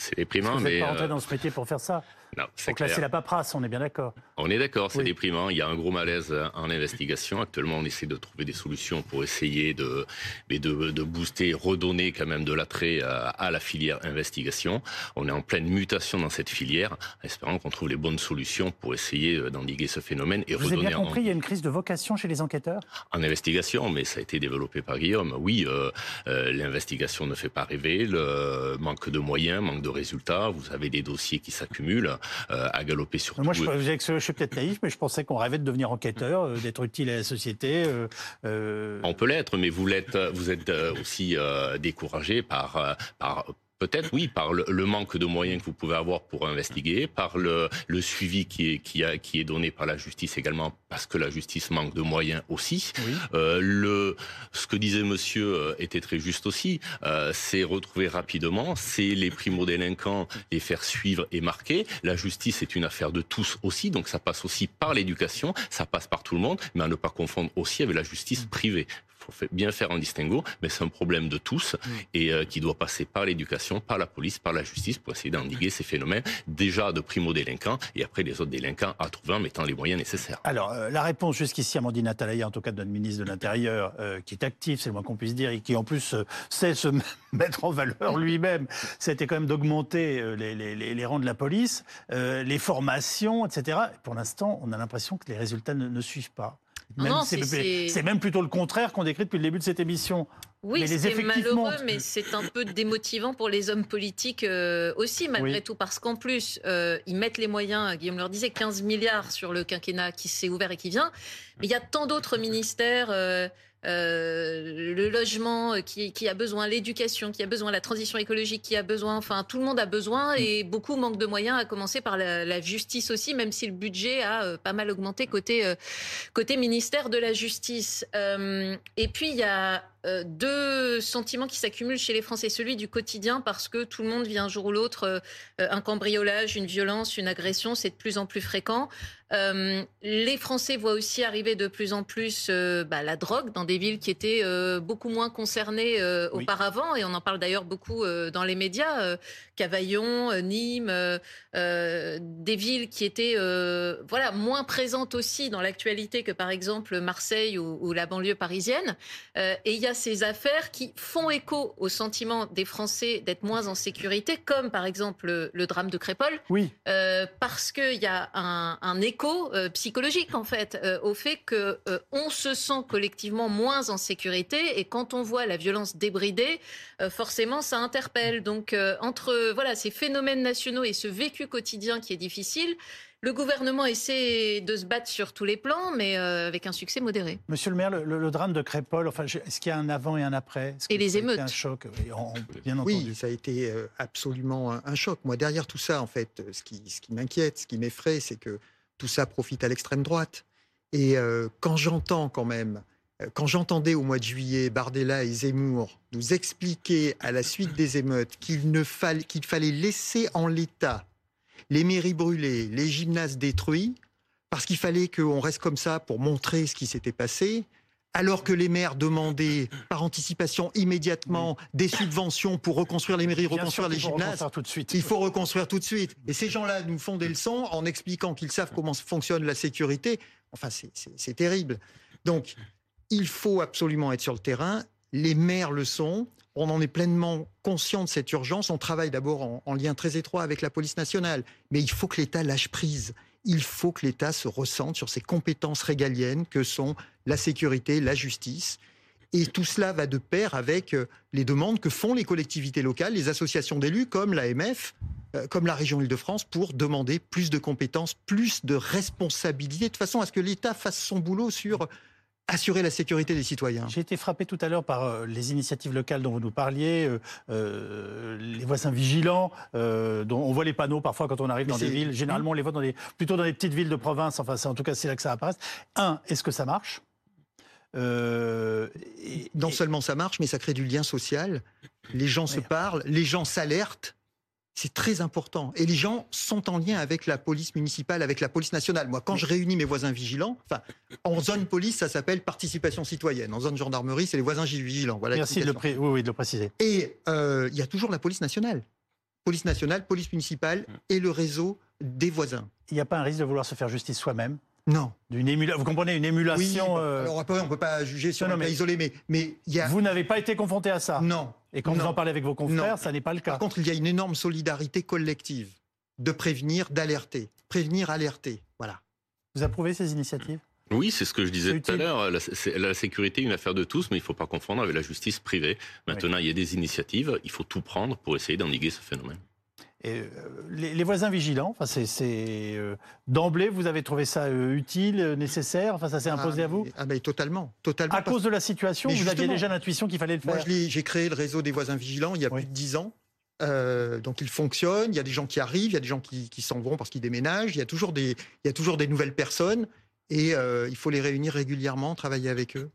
C'est déprimant, Vous mais pas rentré euh, dans ce métier pour faire ça. non, c'est clair. la paperasse, on est bien d'accord. On est d'accord, c'est Oui. déprimant. Il y a un gros malaise en investigation. Actuellement, on essaie de trouver des solutions pour essayer de, mais de, de booster, redonner quand même de l'attrait à, à la filière investigation. On est en pleine mutation dans cette filière, espérant qu'on trouve les bonnes solutions pour essayer euh, d'endiguer ce phénomène et Vous avez redonner bien en, compris, il y a une crise de vocation chez les enquêteurs? En investigation, mais ça a été développé par Guillaume. Oui, euh, euh, l'investigation ne fait pas rêver, le manque de moyens, manque de résultats. Vous avez des dossiers qui s'accumulent euh, à galoper sur Moi, je, je, je suis peut-être naïf, mais je pensais qu'on rêvait de devenir enquêteur, euh, d'être utile à la société. euh, euh, On peut l'être, mais vous l'êtes, vous êtes euh, aussi euh, découragé par, euh, par Peut-être oui, par le, le, manque de moyens que vous pouvez avoir pour investiguer, par le, le suivi qui est, qui, a, qui est donné par la justice également, parce que la justice manque de moyens aussi. Oui. Euh, le, ce que disait monsieur euh, était très juste aussi, euh, c'est retrouver rapidement, c'est les primo-délinquants, les faire suivre et marquer. La justice est une affaire de tous aussi, donc ça passe aussi par l'éducation, ça passe par tout le monde, mais à ne pas confondre aussi avec la justice privée faut bien faire un distinguo, mais c'est un problème de tous et euh, qui doit passer par l'éducation, par la police, par la justice pour essayer d'endiguer ces phénomènes, déjà de primo-délinquants et après les autres délinquants à trouver en mettant les moyens nécessaires. Alors, euh, la réponse jusqu'ici, Amandine Atalaya, en tout cas de notre ministre de l'Intérieur, euh, qui est actif, c'est le moins qu'on puisse dire, et qui en plus sait se *laughs* mettre en valeur lui-même, c'était quand même d'augmenter les, les, les, rangs de la police, les formations, etc. Pour l'instant, on a l'impression que les résultats ne suivent pas. C'est même plutôt le contraire qu'on décrit depuis le début de cette émission. Oui, c'est malheureux, mais c'est un peu démotivant pour les hommes politiques euh, aussi, malgré tout, parce qu'en plus, euh, ils mettent les moyens, Guillaume leur disait, 15 milliards sur le quinquennat qui s'est ouvert et qui vient, mais il y a tant d'autres ministères. Euh, euh, le logement euh, qui, qui a besoin, l'éducation qui a besoin, la transition écologique qui a besoin, enfin tout le monde a besoin et beaucoup manquent de moyens, à commencer par la, la justice aussi, même si le budget a euh, pas mal augmenté côté, côté ministère de la Justice. et puis il y a deux sentiments qui s'accumulent chez les Français. Celui du quotidien, parce que tout le monde vit un jour ou l'autre un cambriolage, une violence, une agression, c'est de plus en plus fréquent. Euh, les Français voient aussi arriver de plus en plus euh, bah, la drogue dans des villes qui étaient euh, beaucoup moins concernées auparavant, et on en parle d'ailleurs beaucoup dans les médias. Cavaillon, Nîmes, des villes qui étaient voilà moins présentes aussi dans l'actualité que par exemple Marseille ou, la banlieue parisienne. et il y a ces affaires qui font écho au sentiment des Français d'être moins en sécurité, comme par exemple le, drame de Crépol. Oui. parce qu'il y a un, un écho euh, psychologique en fait euh, au fait que euh, on se sent collectivement moins en sécurité et quand on voit la violence débridée, forcément ça interpelle. Donc entre voilà ces phénomènes nationaux et ce vécu quotidien qui est difficile. Le gouvernement essaie de se battre sur tous les plans, mais avec un succès modéré. Monsieur le maire, le, drame de Crépol, enfin, est-ce qu'il y a un avant et un après? Et les émeutes. un choc, bien entendu. Oui, ça a été absolument un, choc. Moi, derrière tout ça, en fait, ce qui, ce qui m'inquiète, ce qui m'effraie, c'est que tout ça profite à l'extrême droite. Et euh, quand j'entends quand même, euh, quand j'entendais au mois de juillet Bardella et Zemmour nous expliquer à la suite des émeutes qu'il ne fallait, qu'il fallait laisser en l'état les mairies brûlées, les gymnases détruits, parce qu'il fallait qu'on reste comme ça pour montrer ce qui s'était passé, alors que les maires demandaient par anticipation immédiatement des subventions pour reconstruire les mairies, reconstruire les gymnases, tout de suite. il faut reconstruire tout de suite. Et ces gens-là nous font des leçons en expliquant qu'ils savent comment fonctionne la sécurité. Enfin, c'est terrible. Donc, il faut absolument être sur le terrain. Les maires le sont. On en est pleinement conscient de cette urgence. On travaille d'abord en, en lien très étroit avec la police nationale. Mais il faut que l'État lâche prise il faut que l'État se ressente sur ses compétences régaliennes que sont la sécurité, la justice. Et tout cela va de pair avec euh, les demandes que font les collectivités locales, les associations d'élus comme l'AMF, euh, comme la région Île-de-France, pour demander plus de compétences, plus de responsabilités, de façon à ce que l'État fasse son boulot sur assurer la sécurité des citoyens. J'ai été frappé tout à l'heure par euh, les initiatives locales dont vous nous parliez, euh, euh, les voisins vigilants, dont on voit les panneaux parfois quand on arrive dans des villes. Généralement, on les voit dans plutôt dans les petites villes de province. Enfin, en tout cas, c'est là que ça apparaît. Un, est-ce que ça marche? Non seulement ça marche, mais ça crée du lien social. Les gens se parlent, les gens s'alertent. C'est très important. Et les gens sont en lien avec la police municipale, avec la police nationale. Moi, quand je réunis mes voisins vigilants, enfin, en zone police, ça s'appelle participation citoyenne. En zone gendarmerie, c'est les voisins vigilants. Voilà Merci de le, oui, oui, de le préciser. Et euh, il y a toujours la police nationale. Police nationale, police municipale et le réseau des voisins. Il n'y a pas un risque de vouloir se faire justice soi-même non. Vous comprenez une émulation. Oui, euh, alors on ne peut pas juger sur un cas isolé, mais, mais il y a... Vous n'avez pas été confronté à ça Non. Et quand vous en parlez avec vos confrères, ça n'est pas le cas. Par contre, il y a une énorme solidarité collective de prévenir, d'alerter. Prévenir, alerter. Voilà. Vous approuvez ces initiatives? Oui, c'est ce que je disais tout à l'heure. La, la, sécurité est une affaire de tous, mais il ne faut pas confondre avec la justice privée. Maintenant, il y a des initiatives, il faut tout prendre pour essayer d'endiguer ce phénomène. Et, euh, les, voisins vigilants, enfin, c'est, euh, d'emblée, vous avez trouvé ça euh, utile, nécessaire? Enfin, ça s'est imposé à vous? Ah, mais totalement, totalement. À cause de la situation, vous aviez déjà l'intuition qu'il fallait le faire. Moi, j'ai créé le réseau des voisins vigilants il y a plus de dix ans. donc il fonctionne, il y a des gens qui arrivent, il y a des gens qui, s'en vont parce qu'ils déménagent, il y, a toujours des, il y a toujours des nouvelles personnes et il faut les réunir régulièrement, travailler avec eux.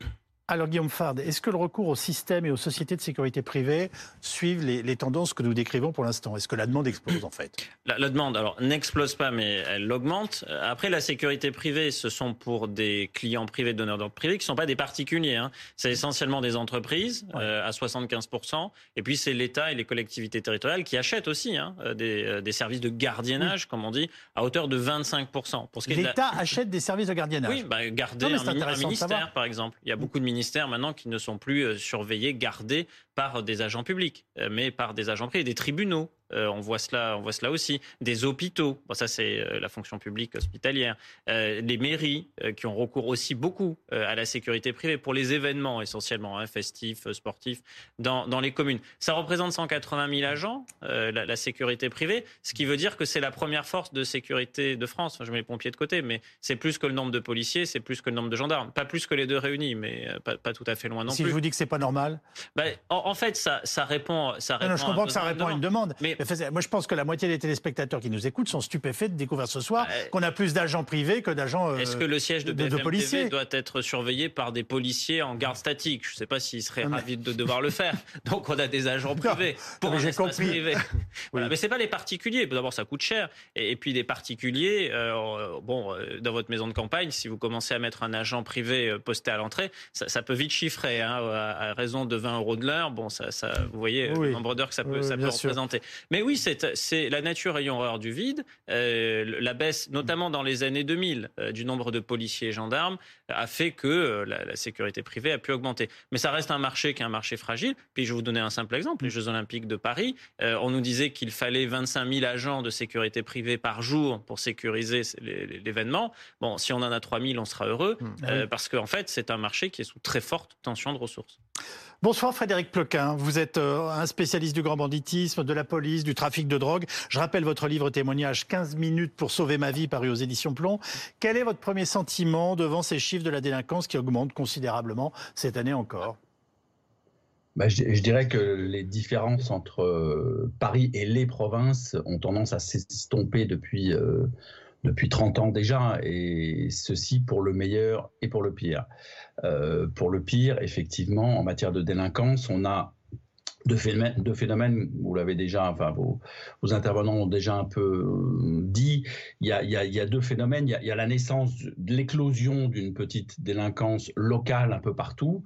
Alors Guillaume Fard, est-ce que le recours au système et aux sociétés de sécurité privée suivent les, tendances que nous décrivons pour l'instant? Est-ce que la demande explose en fait? La, demande, alors n'explose pas, mais elle augmente. Après, la sécurité privée, ce sont pour des clients privés, donneurs d'ordre privés, qui ne sont pas des particuliers. Hein. C'est essentiellement des entreprises euh, à 75%, et puis c'est l'État et les collectivités territoriales qui achètent aussi hein, euh, euh, des, services de gardiennage, comme on dit, à hauteur de 25%. L'État achète des services de gardiennage Oui, bah, garder un, ministère, par exemple. Il y a beaucoup de ministères maintenant qui ne sont plus euh, surveillés, gardés par des agents publics, euh, mais par des agents privés, des tribunaux. Euh, on voit cela, on voit cela aussi. Des hôpitaux, bon, ça c'est euh, la fonction publique hospitalière. les mairies qui ont recours aussi beaucoup à la sécurité privée pour les événements essentiellement hein, festifs, sportifs dans, dans, les communes. Ça représente 180 000 agents, la, sécurité privée, ce qui veut dire que c'est la première force de sécurité de France. je mets les pompiers de côté, mais c'est plus que le nombre de policiers, c'est plus que le nombre de gendarmes, pas plus que les deux réunis, mais pas, pas tout à fait loin non plus. Si je vous dis que c'est pas normal. Ben, en fait, ça, ça répond, ça répond. Non, je comprends que ça répond à une demande. Mais... moi, je pense que la moitié des téléspectateurs qui nous écoutent sont stupéfaits de découvrir ce soir qu'on a plus d'agents privés que d'agents. Euh, Est-ce que le siège de, de, policiers doit être surveillé par des policiers en garde statique? Je ne sais pas s'ils seraient ravis de devoir le faire. *laughs* Donc, on a des agents privés pour un espace privé. *laughs* voilà. Mais c'est pas les particuliers. D'abord, ça coûte cher. Et, puis, les particuliers, euh, bon, euh, dans votre maison de campagne, si vous commencez à mettre un agent privé posté à l'entrée, ça, peut vite chiffrer hein, à, raison de 20 euros de l'heure. Bon, ça, vous voyez le nombre d'heures que ça peut, ça peut représenter. Mais oui, c'est la nature ayant horreur du vide. Euh, la baisse, notamment dans les années 2000, euh, du nombre de policiers et gendarmes a fait que euh, la, sécurité privée a pu augmenter. Mais ça reste un marché qui est un marché fragile. Puis je vais vous donner un simple exemple. Les Jeux Olympiques de Paris, on nous disait qu'il fallait 25 000 agents de sécurité privée par jour pour sécuriser l'événement. Bon, si on en a 3 000, on sera heureux. Mmh. parce qu'en fait, c'est un marché qui est sous très forte tension de ressources. Bonsoir Frédéric Ploquin, vous êtes euh, un spécialiste du grand banditisme, de la police, du trafic de drogue. Je rappelle votre livre témoignage 15 minutes pour sauver ma vie paru aux éditions Plomb. Quel est votre premier sentiment devant ces chiffres de la délinquance qui augmentent considérablement cette année encore? Bah, je, dirais que les différences entre euh, Paris et les provinces ont tendance à s'estomper depuis, euh, depuis 30 ans déjà, et ceci pour le meilleur et pour le pire. Euh, pour le pire, effectivement, en matière de délinquance, on a deux phénomènes, vous l'avez déjà, enfin vos, intervenants ont déjà un peu euh, dit, il y a, deux phénomènes, il y a, la naissance, l'éclosion d'une petite délinquance locale un peu partout,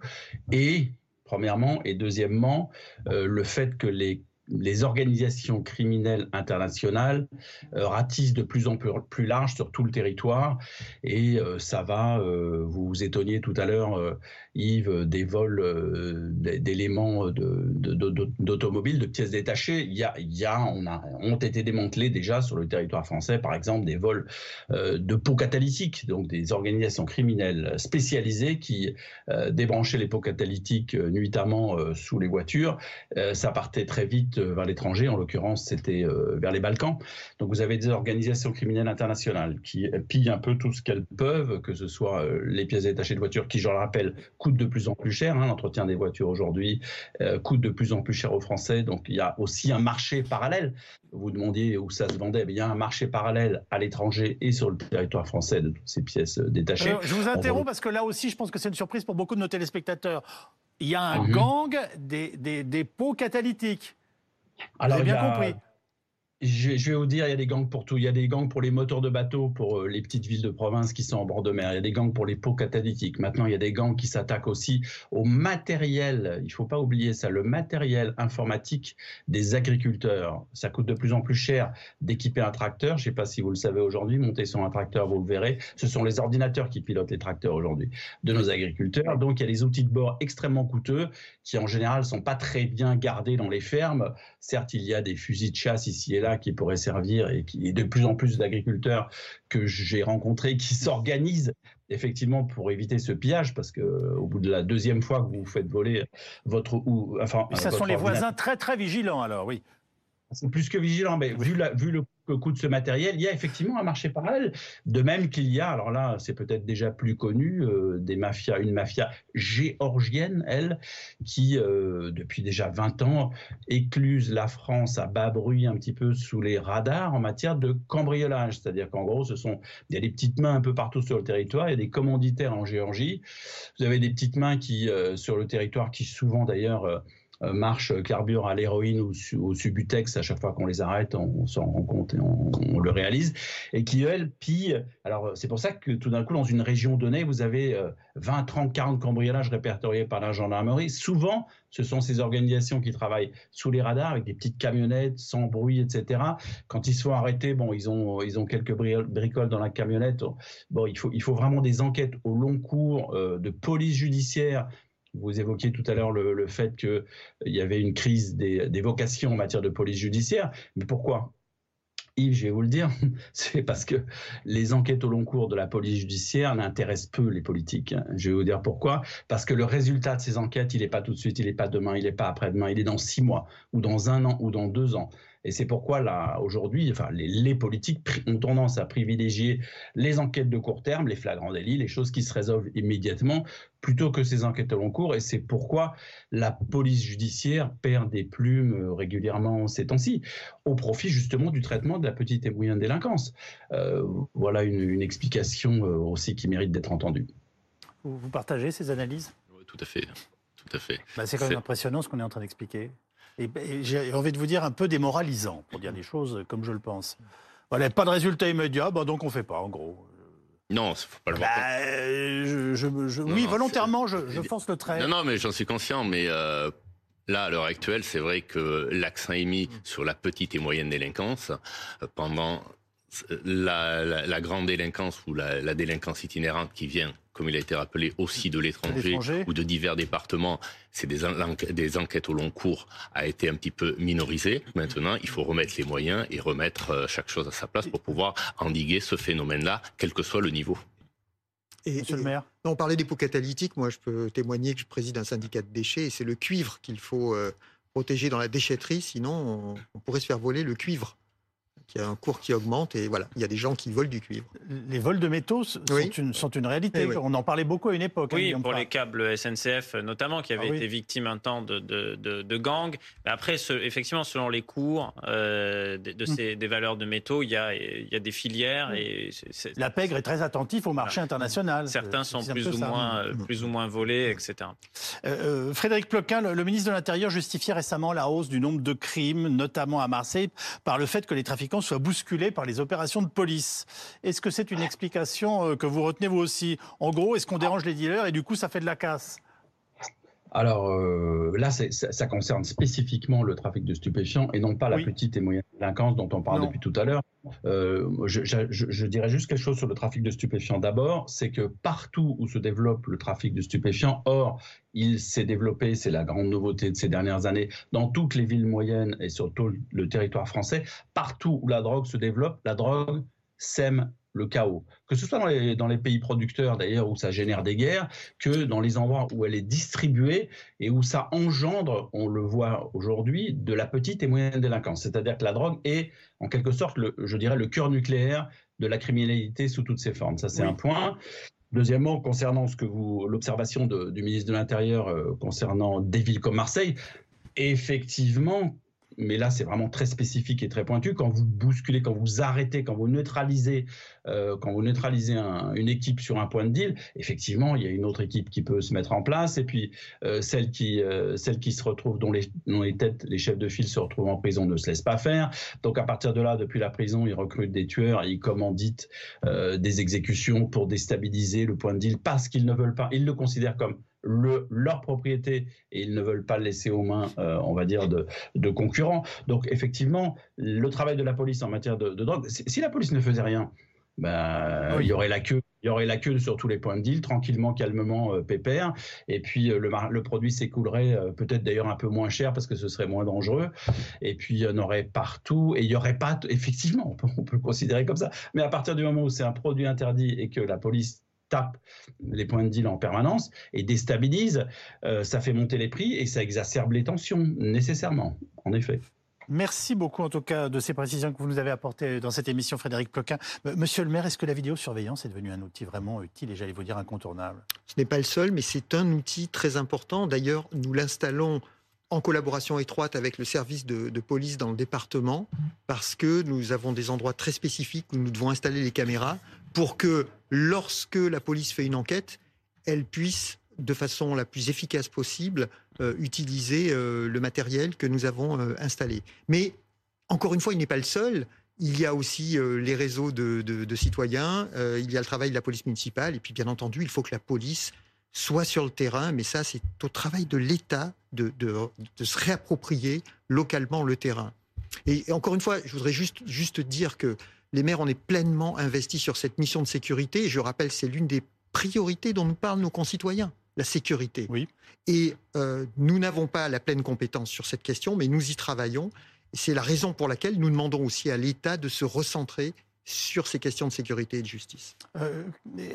et premièrement, et deuxièmement, euh, le fait que les les organisations criminelles internationales euh, ratissent de plus en plus, large sur tout le territoire. Et euh, ça va, euh, vous vous étonniez tout à l'heure, Yves, des vols d'éléments d'automobiles, de, pièces détachées. Il y a, on a, ont été démantelés déjà sur le territoire français, par exemple, des vols de pots catalytiques, donc des organisations criminelles spécialisées qui débranchaient les pots catalytiques nuitamment sous les voitures. ça partait très vite euh, vers l'étranger, en l'occurrence c'était euh, vers les Balkans. Donc vous avez des organisations criminelles internationales qui pillent un peu tout ce qu'elles peuvent, que ce soit euh, les pièces détachées de voitures qui, je le rappelle, coûtent de plus en plus cher. Hein, L'entretien des voitures aujourd'hui coûte de plus en plus cher aux Français. Donc il y a aussi un marché parallèle. Vous demandiez où ça se vendait. il y a un marché parallèle à l'étranger et sur le territoire français de toutes ces pièces détachées. je vous interromps parce que là aussi, je pense que c'est une surprise pour beaucoup de nos téléspectateurs. Il y a un mhm. gang des, des, des pots catalytiques. Alors, J'ai bien compris je, vais vous dire, il y a des gangs pour tout. Il y a des gangs pour les moteurs de bateaux, pour euh, les petites villes de province qui sont en bord de mer. Il y a des gangs pour les pots catalytiques. Maintenant, il y a des gangs qui s'attaquent aussi au matériel. Il ne faut pas oublier ça, le matériel informatique des agriculteurs. Ça coûte de plus en plus cher d'équiper un tracteur. Je ne sais pas si vous le savez aujourd'hui, monter sur un tracteur, vous le verrez. Ce sont les ordinateurs qui pilotent les tracteurs aujourd'hui de nos agriculteurs. Donc, il y a des outils de bord extrêmement coûteux qui, en général, sont pas très bien gardés dans les fermes. Certes, il y a des fusils de chasse ici et là qui pourrait servir et qui de plus en plus d'agriculteurs que j'ai rencontrés qui *laughs* s'organisent effectivement pour éviter ce pillage parce que au bout de la deuxième fois que vous faites voler votre ou enfin ça sont les voisins très très vigilants alors oui C'est plus que vigilant, mais vu, la, vu le coût de ce matériel, il y a effectivement un marché parallèle. De même qu'il y a, alors là, c'est peut-être déjà plus connu, euh, des mafias, une mafia géorgienne, elle, qui, euh, depuis déjà 20 ans, écluse la France à bas bruit un petit peu sous les radars en matière de cambriolage. C'est-à-dire qu'en gros, ce sont, il y a des petites mains un peu partout sur le territoire, il y a des commanditaires en Géorgie. Vous avez des petites mains qui, euh, sur le territoire, qui souvent d'ailleurs marche euh, carbure à l'héroïne ou au subutex à chaque fois qu'on les arrête, on, s'en rend compte et on, le réalise, et qui, elles, pillent. Alors, c'est pour ça que tout d'un coup, dans une région donnée, vous avez 20, 30, 40 cambriolages répertoriés par la gendarmerie. Souvent, ce sont ces organisations qui travaillent sous les radars avec des petites camionnettes, sans bruit, etc. Quand ils se font arrêter, bon, ils ont, ils ont quelques bricoles dans la camionnette. Bon, il faut, il faut vraiment des enquêtes au long cours euh, de police judiciaire vous évoquiez tout à l'heure le, fait qu'il y avait une crise des, vocations en matière de police judiciaire. Mais pourquoi? Yves, je vais vous le dire, *laughs* c'est parce que les enquêtes au long cours de la police judiciaire n'intéressent peu les politiques. Je vais vous dire pourquoi. Parce que le résultat de ces enquêtes, il n'est pas tout de suite, il n'est pas demain, il n'est pas après-demain, il est dans six mois, ou dans un an, ou dans deux ans. Et c'est pourquoi là, aujourd'hui, enfin, les, politiques ont tendance à privilégier les enquêtes de court terme, les flagrants délits, les choses qui se résolvent immédiatement, plutôt que ces enquêtes au long cours. Et c'est pourquoi la police judiciaire perd des plumes euh, régulièrement ces temps-ci, au profit justement du traitement de la petite et moyenne délinquance. Euh, voilà une, explication euh, aussi qui mérite d'être entendue. Vous, partagez ces analyses? Oui, Tout à fait. Tout à fait. Bah, c'est quand même impressionnant ce qu'on est en train d'expliquer. Et, j'ai envie de vous dire un peu démoralisant, pour dire les choses comme je le pense. Voilà, pas de résultat immédiat, bah donc on fait pas, en gros. Non, faut pas le voir. Bah, oui, volontairement, je, force le trait. Non, non, mais j'en suis conscient, mais euh, là, à l'heure actuelle, c'est vrai que l'accent est mis sur la petite et moyenne délinquance euh, pendant la, grande délinquance ou la, délinquance itinérante qui vient, comme il a été rappelé, aussi de l'étranger ou de divers départements, c'est des, des, enquêtes au long cours, a été un petit peu minorisé. Maintenant, il faut remettre les moyens et remettre euh, chaque chose à sa place pour pouvoir endiguer ce phénomène-là, quel que soit le niveau. Et, Monsieur le maire On parlait des pots catalytiques. Moi, je peux témoigner que je préside un syndicat de déchets et c'est le cuivre qu'il faut euh, protéger dans la déchetterie, sinon on pourrait se faire voler le cuivre il y a un cours qui augmente et voilà, il y a des gens qui volent du cuivre. Les vols de métaux sont, une, sont une, réalité. Eh On en parlait beaucoup à une époque. Hein, oui, pour les câbles SNCF notamment, qui avaient ah été victimes un temps de, de, de, gangs. Mais après, effectivement, selon les cours euh, de, hum. ces, des valeurs de métaux, il y a, il y a des filières. Et La pègre est très attentive au marché international. Certains sont plus ou, moins, euh, plus ou moins volés, etc. Euh, Frédéric Ploquin, le, le ministre de l'Intérieur, justifiait récemment la hausse du nombre de crimes, notamment à Marseille, par le fait que les trafiquants soit bousculé par les opérations de police. Est-ce que c'est une explication euh, que vous retenez vous aussi? En gros, est-ce qu'on dérange les dealers et du coup ça fait de la casse? Alors euh, là, ça, concerne spécifiquement le trafic de stupéfiants et non pas la petite et moyenne délinquance dont on parle depuis tout à l'heure. Euh, je, dirais juste quelque chose sur le trafic de stupéfiants. D'abord, c'est que partout où se développe le trafic de stupéfiants, or, il s'est développé, c'est la grande nouveauté de ces dernières années, dans toutes les villes moyennes et surtout le territoire français, partout où la drogue se développe, la drogue sème le chaos. Que ce soit dans les, dans les pays producteurs, d'ailleurs, où ça génère des guerres, que dans les endroits où elle est distribuée et où ça engendre, on le voit aujourd'hui, de la petite et moyenne délinquance. C'est-à-dire que la drogue est, en quelque sorte, le, je dirais, le cœur nucléaire de la criminalité sous toutes ses formes. Ça, c'est un point. Deuxièmement, concernant ce que vous, l'observation du ministre de l'Intérieur euh, concernant des villes comme Marseille, effectivement, mais là c'est vraiment très spécifique et très pointu. Quand vous bousculez, quand vous arrêtez, quand vous neutralisez, euh, quand vous neutralisez une équipe sur un point de deal, effectivement il y a une autre équipe qui peut se mettre en place et puis euh, celle qui euh, celle qui se retrouve dont les, dont les têtes, les chefs de file se retrouvent en prison ne se laissent pas faire. Donc à partir de là, depuis la prison, ils recrutent des tueurs, ils commanditent des exécutions pour déstabiliser le point de deal parce qu'ils ne veulent pas, ils le considèrent comme leur propriété et ils ne veulent pas le laisser aux mains, euh, on va dire, de, concurrents. Donc effectivement, le travail de la police en matière de, drogue, si, la police ne faisait rien, ben, il y aurait la queue. Il y aurait la queue sur tous les points de deal, tranquillement, calmement, euh, pépère. Et puis euh, le, le, produit s'écoulerait peut-être d'ailleurs un peu moins cher parce que ce serait moins dangereux. Et puis il y en aurait partout. Et il n'y aurait pas, effectivement, on peut, on peut, le considérer comme ça. Mais à partir du moment où c'est un produit interdit et que la police tape les points de deal en permanence et déstabilise, euh, ça fait monter les prix et ça exacerbe les tensions, nécessairement, en effet. Merci beaucoup en tout cas de ces précisions que vous nous avez apportées dans cette émission, Frédéric Ploquin. Monsieur le maire, est-ce que la vidéosurveillance est devenue un outil vraiment utile? Et j'allais vous dire incontournable Ce n'est pas le seul, mais c'est un outil très important. D'ailleurs, nous l'installons en collaboration étroite avec le service de, de, police dans le département, parce que nous avons des endroits très spécifiques où nous devons installer les caméras pour que lorsque la police fait une enquête, elle puisse de façon la plus efficace possible euh, utiliser euh, le matériel que nous avons euh, installé. Mais encore une fois, il n'est pas le seul. Il y a aussi les réseaux de, citoyens, il y a le travail de la police municipale, et puis bien entendu, il faut que la police soit sur le terrain, mais ça, c'est au travail de l'État de, se réapproprier localement le terrain. Et, encore une fois, je voudrais juste dire que les maires, on est pleinement investis sur cette mission de sécurité. Et je rappelle, c'est l'une des priorités dont nous parlent nos concitoyens la sécurité. Oui. Et euh, nous n'avons pas la pleine compétence sur cette question, mais nous y travaillons. C'est la raison pour laquelle nous demandons aussi à l'État de se recentrer sur ces questions de sécurité et de justice. Euh,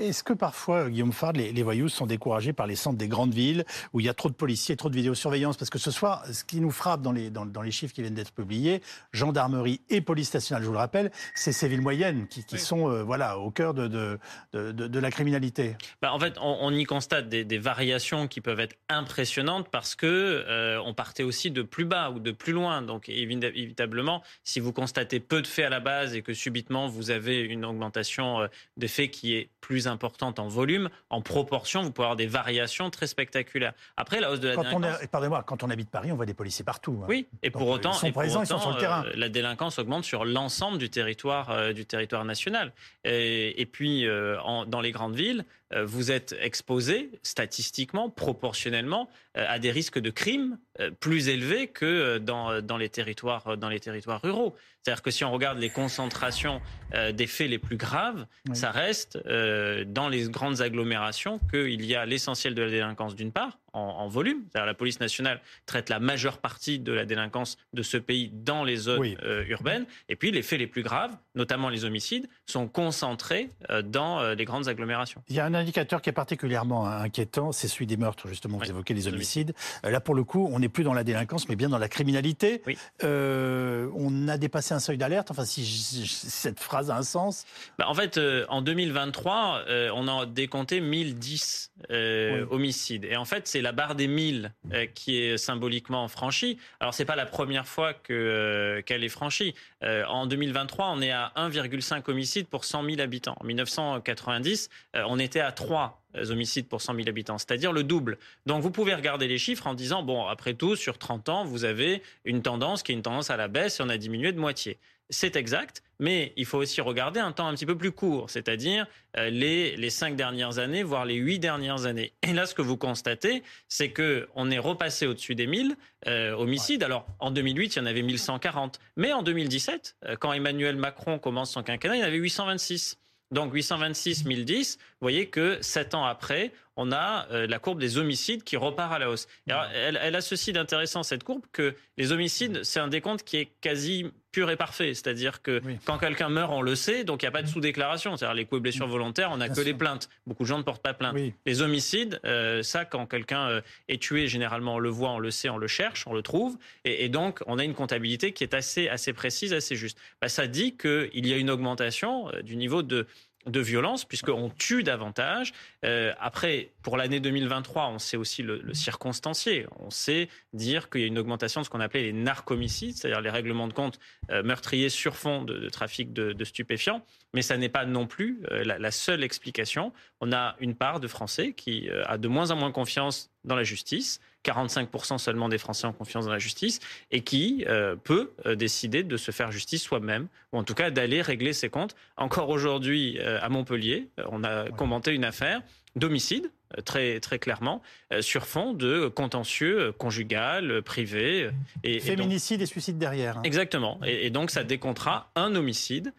Est-ce que parfois, Guillaume Fard, les, les, voyous sont découragés par les centres des grandes villes où il y a trop de policiers, trop de vidéosurveillance? Parce que ce soir, ce qui nous frappe dans les, dans, dans les chiffres qui viennent d'être publiés, gendarmerie et police nationale, je vous le rappelle, c'est ces villes moyennes qui, qui oui. sont euh, voilà, au cœur de, de, de, de la criminalité. Bah, en fait, on, on, y constate des, des, variations qui peuvent être impressionnantes parce que euh, on partait aussi de plus bas ou de plus loin. Donc évitablement, si vous constatez peu de faits à la base et que subitement vous vous avez une augmentation euh, de faits qui est plus importante en volume, en proportion, vous pouvez avoir des variations très spectaculaires. Après, la hausse de la quand délinquance... Pardonnez-moi, quand on habite Paris, on voit des policiers partout. Hein. Oui, et Donc, pour autant, ils sont et présents, autant, ils sont sur le terrain. Euh, la délinquance augmente sur l'ensemble du territoire, euh, du territoire national. Et, et puis, euh, en, dans les grandes villes, euh, vous êtes exposé statistiquement, proportionnellement, euh, à des risques de crimes plus élevés que dans, dans, les territoires, dans les territoires ruraux. C'est-à-dire que si on regarde les concentrations euh, des faits les plus graves, oui. ça reste euh, dans les grandes agglomérations qu'il y a l'essentiel de la délinquance d'une part, en, en volume. La police nationale traite la majeure partie de la délinquance de ce pays dans les zones oui. euh, urbaines. Et puis les faits les plus graves, notamment les homicides, sont concentrés euh, dans euh, les grandes agglomérations. Il y a un indicateur qui est particulièrement inquiétant, c'est celui des meurtres, justement. Vous oui. évoquez les homicides. là, pour le coup, on n'est plus dans la délinquance, mais bien dans la criminalité. On a dépassé un seuil d'alerte Enfin, si, cette phrase a un sens bah, En fait, euh, en 2023, euh, on a décompté 1010 euh, oui. homicides. Et en fait, c'est la barre des 1000 qui est symboliquement franchie. Alors, c'est pas la première fois que, qu'elle est franchie. en 2023, on est à 1,5 homicides pour 100 000 habitants. En 1990, on était à 3 homicides pour 100 000 habitants, c'est-à-dire le double. Donc vous pouvez regarder les chiffres en disant, bon, après tout, sur 30 ans, vous avez une tendance qui est une tendance à la baisse et on a diminué de moitié. C'est exact, mais il faut aussi regarder un temps un petit peu plus court, c'est-à-dire euh, les, les cinq dernières années, voire les huit dernières années. Et là, ce que vous constatez, c'est que on est repassé au-dessus des 1000 euh, homicides. Alors, en 2008, il y en avait 1140. Mais en 2017, euh, quand Emmanuel Macron commence son quinquennat, il y en avait 826. Donc 826 1010, vous voyez que sept ans après, on a euh, la courbe des homicides qui repart à la hausse. Alors, elle, elle, a ceci d'intéressant, cette courbe, que les homicides, c'est un décompte qui est quasi pur et parfait. C'est-à-dire que oui. quand quelqu'un meurt, on le sait, donc il n'y a pas de sous-déclaration. C'est-à-dire les coups et blessures volontaires, on n'a que sûr. les plaintes. Beaucoup de gens ne portent pas plainte. Oui. Les homicides, euh, ça, quand quelqu'un euh, est tué, généralement, on le voit, on le sait, on le cherche, on le trouve. Et, et donc, on a une comptabilité qui est assez, assez précise, assez juste. Bah, ça dit qu'il y a une augmentation du niveau de de violence puisqu'on tue davantage. Euh, après, pour l'année 2023, on sait aussi le, circonstancier. On sait dire qu'il y a une augmentation de ce qu'on appelait les narcomicides, c'est-à-dire les règlements de compte euh, meurtriers sur fond de, trafic de, stupéfiants. Mais ça n'est pas non plus euh, la, seule explication. On a une part de Français qui a de moins en moins confiance dans la justice. 45% seulement des Français ont confiance dans la justice et qui euh, peut euh, décider de se faire justice soi-même ou en tout cas d'aller régler ses comptes. Encore aujourd'hui euh, à Montpellier, on a commenté une affaire d'homicide très très clairement sur fond de contentieux conjugal privé et féminicide et, donc, et suicide derrière. Hein. Exactement. Et, et, donc ça décomptera un homicide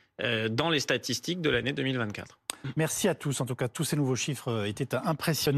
dans les statistiques de l'année 2024. Merci à tous. En tout cas, tous ces nouveaux chiffres étaient impressionnants.